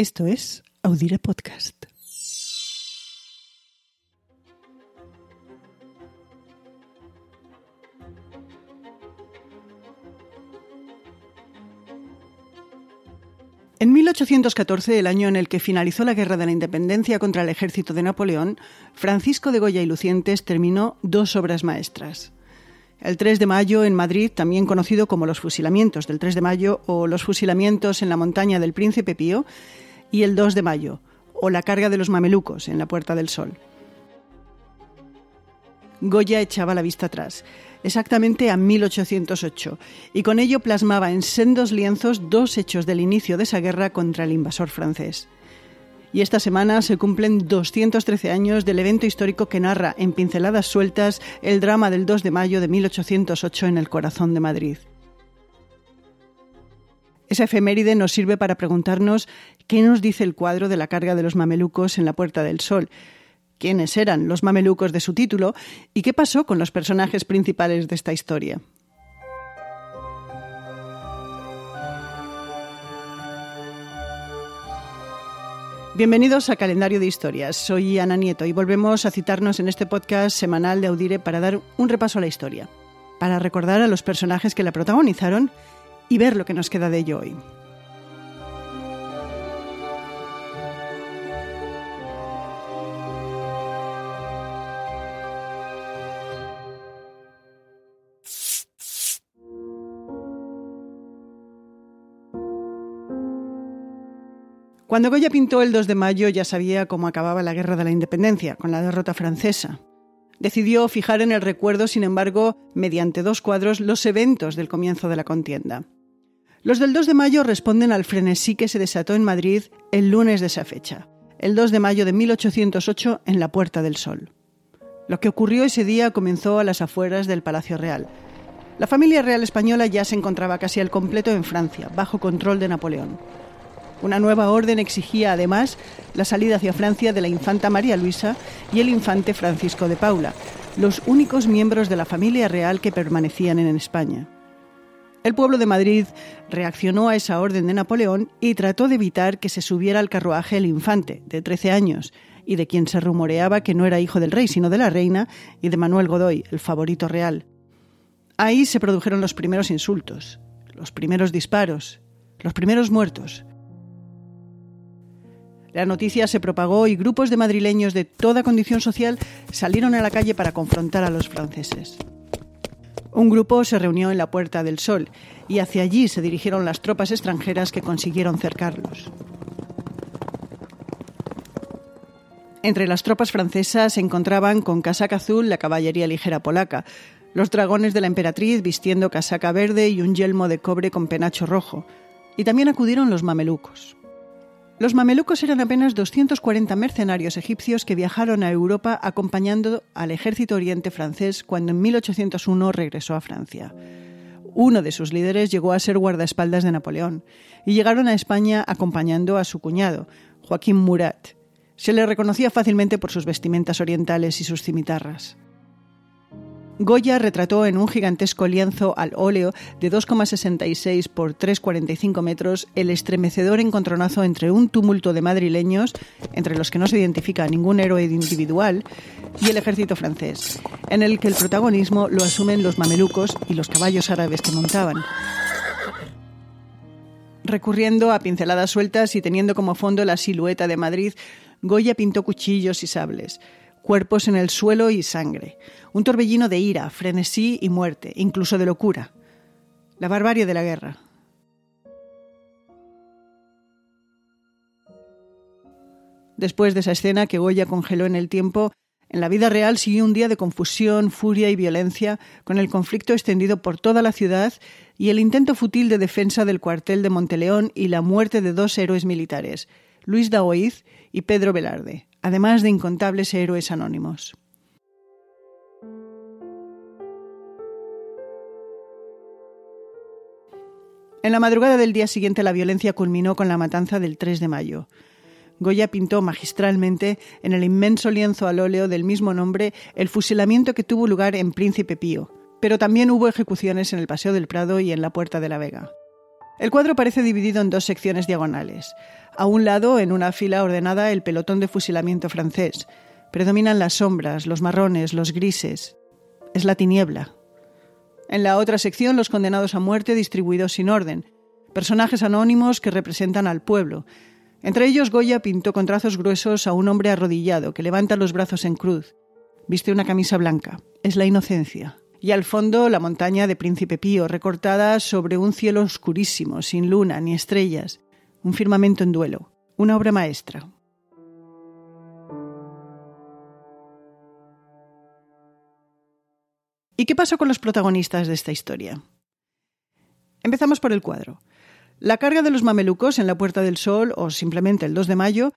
Esto es Audire Podcast. En 1814, el año en el que finalizó la Guerra de la Independencia contra el ejército de Napoleón, Francisco de Goya y Lucientes terminó dos obras maestras. El 3 de mayo en Madrid, también conocido como los fusilamientos del 3 de mayo o los fusilamientos en la montaña del Príncipe Pío, y el 2 de mayo, o la carga de los mamelucos en la Puerta del Sol. Goya echaba la vista atrás, exactamente a 1808, y con ello plasmaba en sendos lienzos dos hechos del inicio de esa guerra contra el invasor francés. Y esta semana se cumplen 213 años del evento histórico que narra en pinceladas sueltas el drama del 2 de mayo de 1808 en el corazón de Madrid. Esa efeméride nos sirve para preguntarnos qué nos dice el cuadro de la carga de los mamelucos en la Puerta del Sol, quiénes eran los mamelucos de su título y qué pasó con los personajes principales de esta historia. Bienvenidos a Calendario de Historias. Soy Ana Nieto y volvemos a citarnos en este podcast semanal de Audire para dar un repaso a la historia, para recordar a los personajes que la protagonizaron y ver lo que nos queda de ello hoy. Cuando Goya pintó el 2 de mayo ya sabía cómo acababa la Guerra de la Independencia, con la derrota francesa. Decidió fijar en el recuerdo, sin embargo, mediante dos cuadros, los eventos del comienzo de la contienda. Los del 2 de mayo responden al frenesí que se desató en Madrid el lunes de esa fecha, el 2 de mayo de 1808 en la Puerta del Sol. Lo que ocurrió ese día comenzó a las afueras del Palacio Real. La familia real española ya se encontraba casi al completo en Francia, bajo control de Napoleón. Una nueva orden exigía además la salida hacia Francia de la infanta María Luisa y el infante Francisco de Paula, los únicos miembros de la familia real que permanecían en España. El pueblo de Madrid reaccionó a esa orden de Napoleón y trató de evitar que se subiera al carruaje el infante, de 13 años, y de quien se rumoreaba que no era hijo del rey, sino de la reina, y de Manuel Godoy, el favorito real. Ahí se produjeron los primeros insultos, los primeros disparos, los primeros muertos, la noticia se propagó y grupos de madrileños de toda condición social salieron a la calle para confrontar a los franceses. Un grupo se reunió en la Puerta del Sol y hacia allí se dirigieron las tropas extranjeras que consiguieron cercarlos. Entre las tropas francesas se encontraban con casaca azul la caballería ligera polaca, los dragones de la emperatriz vistiendo casaca verde y un yelmo de cobre con penacho rojo, y también acudieron los mamelucos. Los mamelucos eran apenas 240 mercenarios egipcios que viajaron a Europa acompañando al ejército oriente francés cuando en 1801 regresó a Francia. Uno de sus líderes llegó a ser guardaespaldas de Napoleón y llegaron a España acompañando a su cuñado, Joaquín Murat. Se le reconocía fácilmente por sus vestimentas orientales y sus cimitarras. Goya retrató en un gigantesco lienzo al óleo de 2,66 por 3,45 metros el estremecedor encontronazo entre un tumulto de madrileños, entre los que no se identifica ningún héroe individual, y el ejército francés, en el que el protagonismo lo asumen los mamelucos y los caballos árabes que montaban. Recurriendo a pinceladas sueltas y teniendo como fondo la silueta de Madrid, Goya pintó cuchillos y sables cuerpos en el suelo y sangre, un torbellino de ira, frenesí y muerte, incluso de locura, la barbarie de la guerra. Después de esa escena que Goya congeló en el tiempo, en la vida real siguió un día de confusión, furia y violencia, con el conflicto extendido por toda la ciudad y el intento fútil de defensa del cuartel de Monteleón y la muerte de dos héroes militares, Luis Daoiz y Pedro Velarde, además de incontables héroes anónimos. En la madrugada del día siguiente la violencia culminó con la matanza del 3 de mayo. Goya pintó magistralmente en el inmenso lienzo al óleo del mismo nombre el fusilamiento que tuvo lugar en Príncipe Pío, pero también hubo ejecuciones en el Paseo del Prado y en la Puerta de la Vega. El cuadro parece dividido en dos secciones diagonales. A un lado, en una fila ordenada, el pelotón de fusilamiento francés. Predominan las sombras, los marrones, los grises. Es la tiniebla. En la otra sección, los condenados a muerte distribuidos sin orden. Personajes anónimos que representan al pueblo. Entre ellos, Goya pintó con trazos gruesos a un hombre arrodillado que levanta los brazos en cruz. Viste una camisa blanca. Es la inocencia y al fondo la montaña de Príncipe Pío, recortada sobre un cielo oscurísimo, sin luna ni estrellas, un firmamento en duelo, una obra maestra. ¿Y qué pasó con los protagonistas de esta historia? Empezamos por el cuadro. La carga de los mamelucos en la Puerta del Sol, o simplemente el 2 de mayo,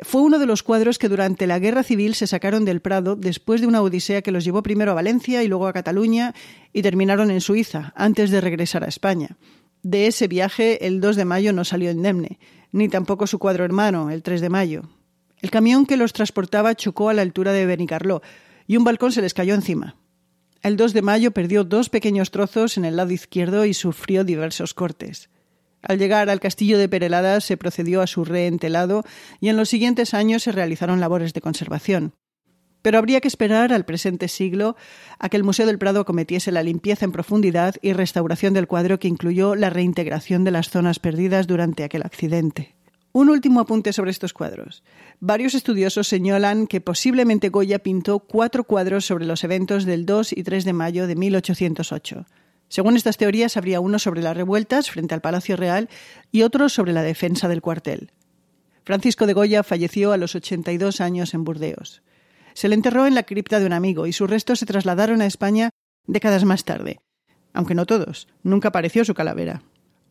fue uno de los cuadros que durante la Guerra Civil se sacaron del Prado después de una odisea que los llevó primero a Valencia y luego a Cataluña y terminaron en Suiza, antes de regresar a España. De ese viaje, el 2 de mayo no salió indemne, ni tampoco su cuadro hermano, el 3 de mayo. El camión que los transportaba chocó a la altura de Benicarló y un balcón se les cayó encima. El 2 de mayo perdió dos pequeños trozos en el lado izquierdo y sufrió diversos cortes. Al llegar al castillo de Perelada se procedió a su reentelado y en los siguientes años se realizaron labores de conservación. Pero habría que esperar al presente siglo a que el Museo del Prado cometiese la limpieza en profundidad y restauración del cuadro que incluyó la reintegración de las zonas perdidas durante aquel accidente. Un último apunte sobre estos cuadros. Varios estudiosos señalan que posiblemente Goya pintó cuatro cuadros sobre los eventos del 2 y 3 de mayo de 1808. Según estas teorías, habría uno sobre las revueltas frente al Palacio Real y otro sobre la defensa del cuartel. Francisco de Goya falleció a los 82 años en Burdeos. Se le enterró en la cripta de un amigo y sus restos se trasladaron a España décadas más tarde. Aunque no todos, nunca apareció su calavera.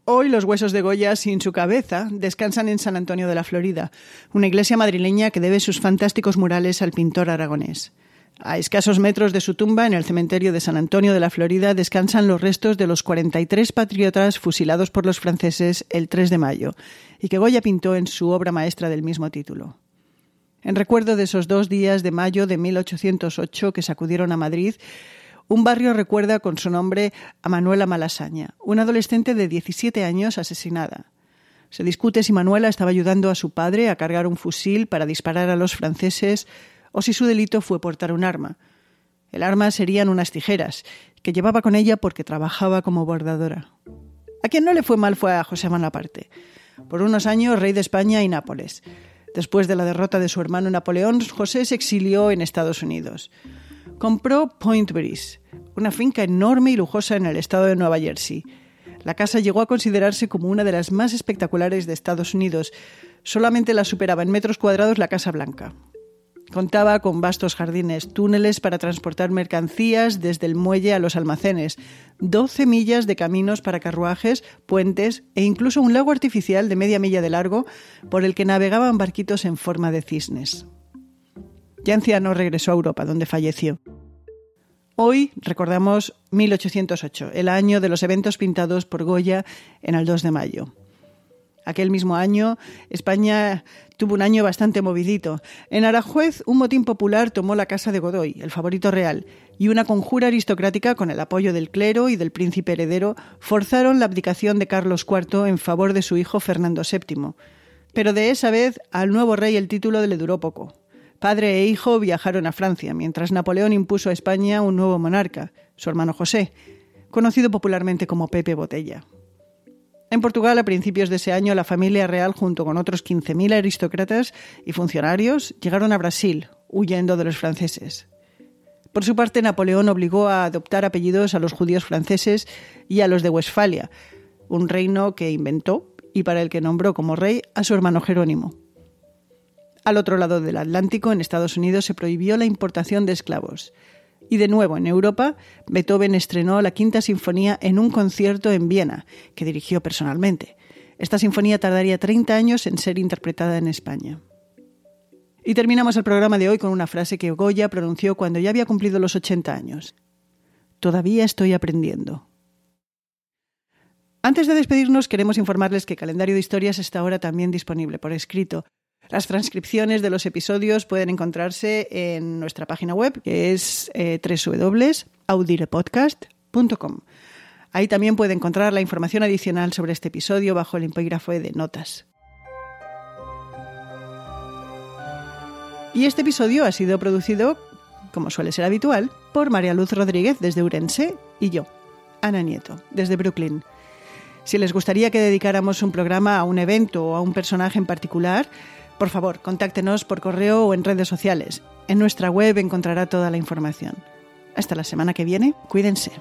Hoy los huesos de Goya sin su cabeza descansan en San Antonio de la Florida, una iglesia madrileña que debe sus fantásticos murales al pintor aragonés. A escasos metros de su tumba, en el cementerio de San Antonio de la Florida, descansan los restos de los 43 patriotas fusilados por los franceses el 3 de mayo, y que Goya pintó en su obra maestra del mismo título. En recuerdo de esos dos días de mayo de 1808 que sacudieron a Madrid, un barrio recuerda con su nombre a Manuela Malasaña, una adolescente de 17 años asesinada. Se discute si Manuela estaba ayudando a su padre a cargar un fusil para disparar a los franceses o si su delito fue portar un arma. El arma serían unas tijeras, que llevaba con ella porque trabajaba como bordadora. A quien no le fue mal fue a José Bonaparte, por unos años rey de España y Nápoles. Después de la derrota de su hermano Napoleón, José se exilió en Estados Unidos. Compró Point Breeze, una finca enorme y lujosa en el estado de Nueva Jersey. La casa llegó a considerarse como una de las más espectaculares de Estados Unidos. Solamente la superaba en metros cuadrados la Casa Blanca. Contaba con vastos jardines, túneles para transportar mercancías desde el muelle a los almacenes, 12 millas de caminos para carruajes, puentes e incluso un lago artificial de media milla de largo por el que navegaban barquitos en forma de cisnes. Ya anciano regresó a Europa, donde falleció. Hoy recordamos 1808, el año de los eventos pintados por Goya en el 2 de mayo. Aquel mismo año, España tuvo un año bastante movidito. En Arajuez, un motín popular tomó la casa de Godoy, el favorito real, y una conjura aristocrática, con el apoyo del clero y del príncipe heredero, forzaron la abdicación de Carlos IV en favor de su hijo Fernando VII. Pero de esa vez al nuevo rey el título le duró poco. Padre e hijo viajaron a Francia, mientras Napoleón impuso a España un nuevo monarca, su hermano José, conocido popularmente como Pepe Botella. En Portugal, a principios de ese año, la familia real, junto con otros 15.000 aristócratas y funcionarios, llegaron a Brasil, huyendo de los franceses. Por su parte, Napoleón obligó a adoptar apellidos a los judíos franceses y a los de Westfalia, un reino que inventó y para el que nombró como rey a su hermano Jerónimo. Al otro lado del Atlántico, en Estados Unidos, se prohibió la importación de esclavos y de nuevo, en Europa, Beethoven estrenó la Quinta Sinfonía en un concierto en Viena, que dirigió personalmente. Esta sinfonía tardaría 30 años en ser interpretada en España. Y terminamos el programa de hoy con una frase que Goya pronunció cuando ya había cumplido los 80 años. Todavía estoy aprendiendo. Antes de despedirnos, queremos informarles que Calendario de Historias está ahora también disponible por escrito las transcripciones de los episodios pueden encontrarse en nuestra página web, que es eh, www.audirepodcast.com. Ahí también puede encontrar la información adicional sobre este episodio bajo el empígrafo de notas. Y este episodio ha sido producido, como suele ser habitual, por María Luz Rodríguez desde Urense y yo, Ana Nieto, desde Brooklyn. Si les gustaría que dedicáramos un programa a un evento o a un personaje en particular, por favor, contáctenos por correo o en redes sociales. En nuestra web encontrará toda la información. Hasta la semana que viene, cuídense.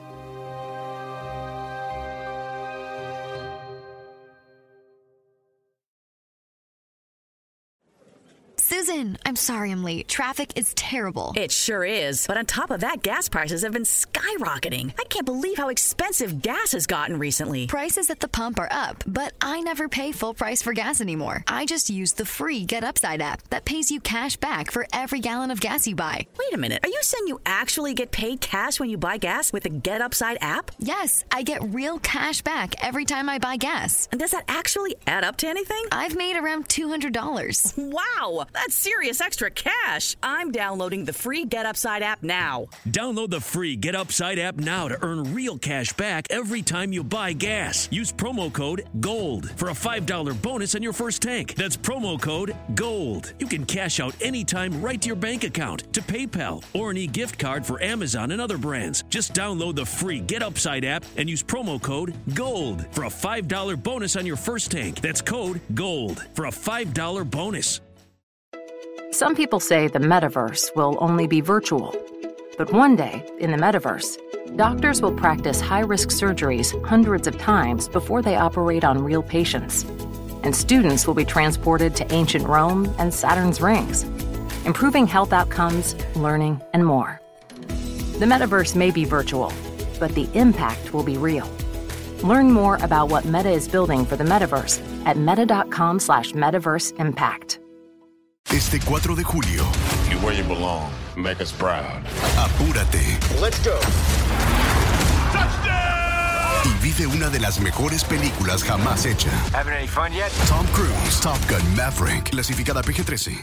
I'm sorry I'm late. Traffic is terrible. It sure is. But on top of that, gas prices have been skyrocketing. I can't believe how expensive gas has gotten recently. Prices at the pump are up, but I never pay full price for gas anymore. I just use the free Get Upside app that pays you cash back for every gallon of gas you buy. Wait a minute. Are you saying you actually get paid cash when you buy gas with the Get Upside app? Yes, I get real cash back every time I buy gas. And does that actually add up to anything? I've made around $200. Wow, that's serious extra cash. I'm downloading the free Get Upside app now. Download the free Get Upside app now to earn real cash back every time you buy gas. Use promo code GOLD for a $5 bonus on your first tank. That's promo code GOLD. You can cash out anytime right to your bank account, to PayPal, or an e gift card for Amazon and other brands. Just download the free Get Upside app and use promo code GOLD for a $5 bonus on your first tank. That's code GOLD for a $5 bonus. Some people say the metaverse will only be virtual. But one day, in the metaverse, doctors will practice high risk surgeries hundreds of times before they operate on real patients. And students will be transported to ancient Rome and Saturn's rings, improving health outcomes, learning, and more. The metaverse may be virtual, but the impact will be real. Learn more about what Meta is building for the metaverse at meta.com slash metaverse impact. Este 4 de julio, You're where you belong. Make us proud. apúrate Let's go. y vive una de las mejores películas jamás hecha. Having any fun yet? Tom Cruise, Top Gun Maverick, clasificada PG-13.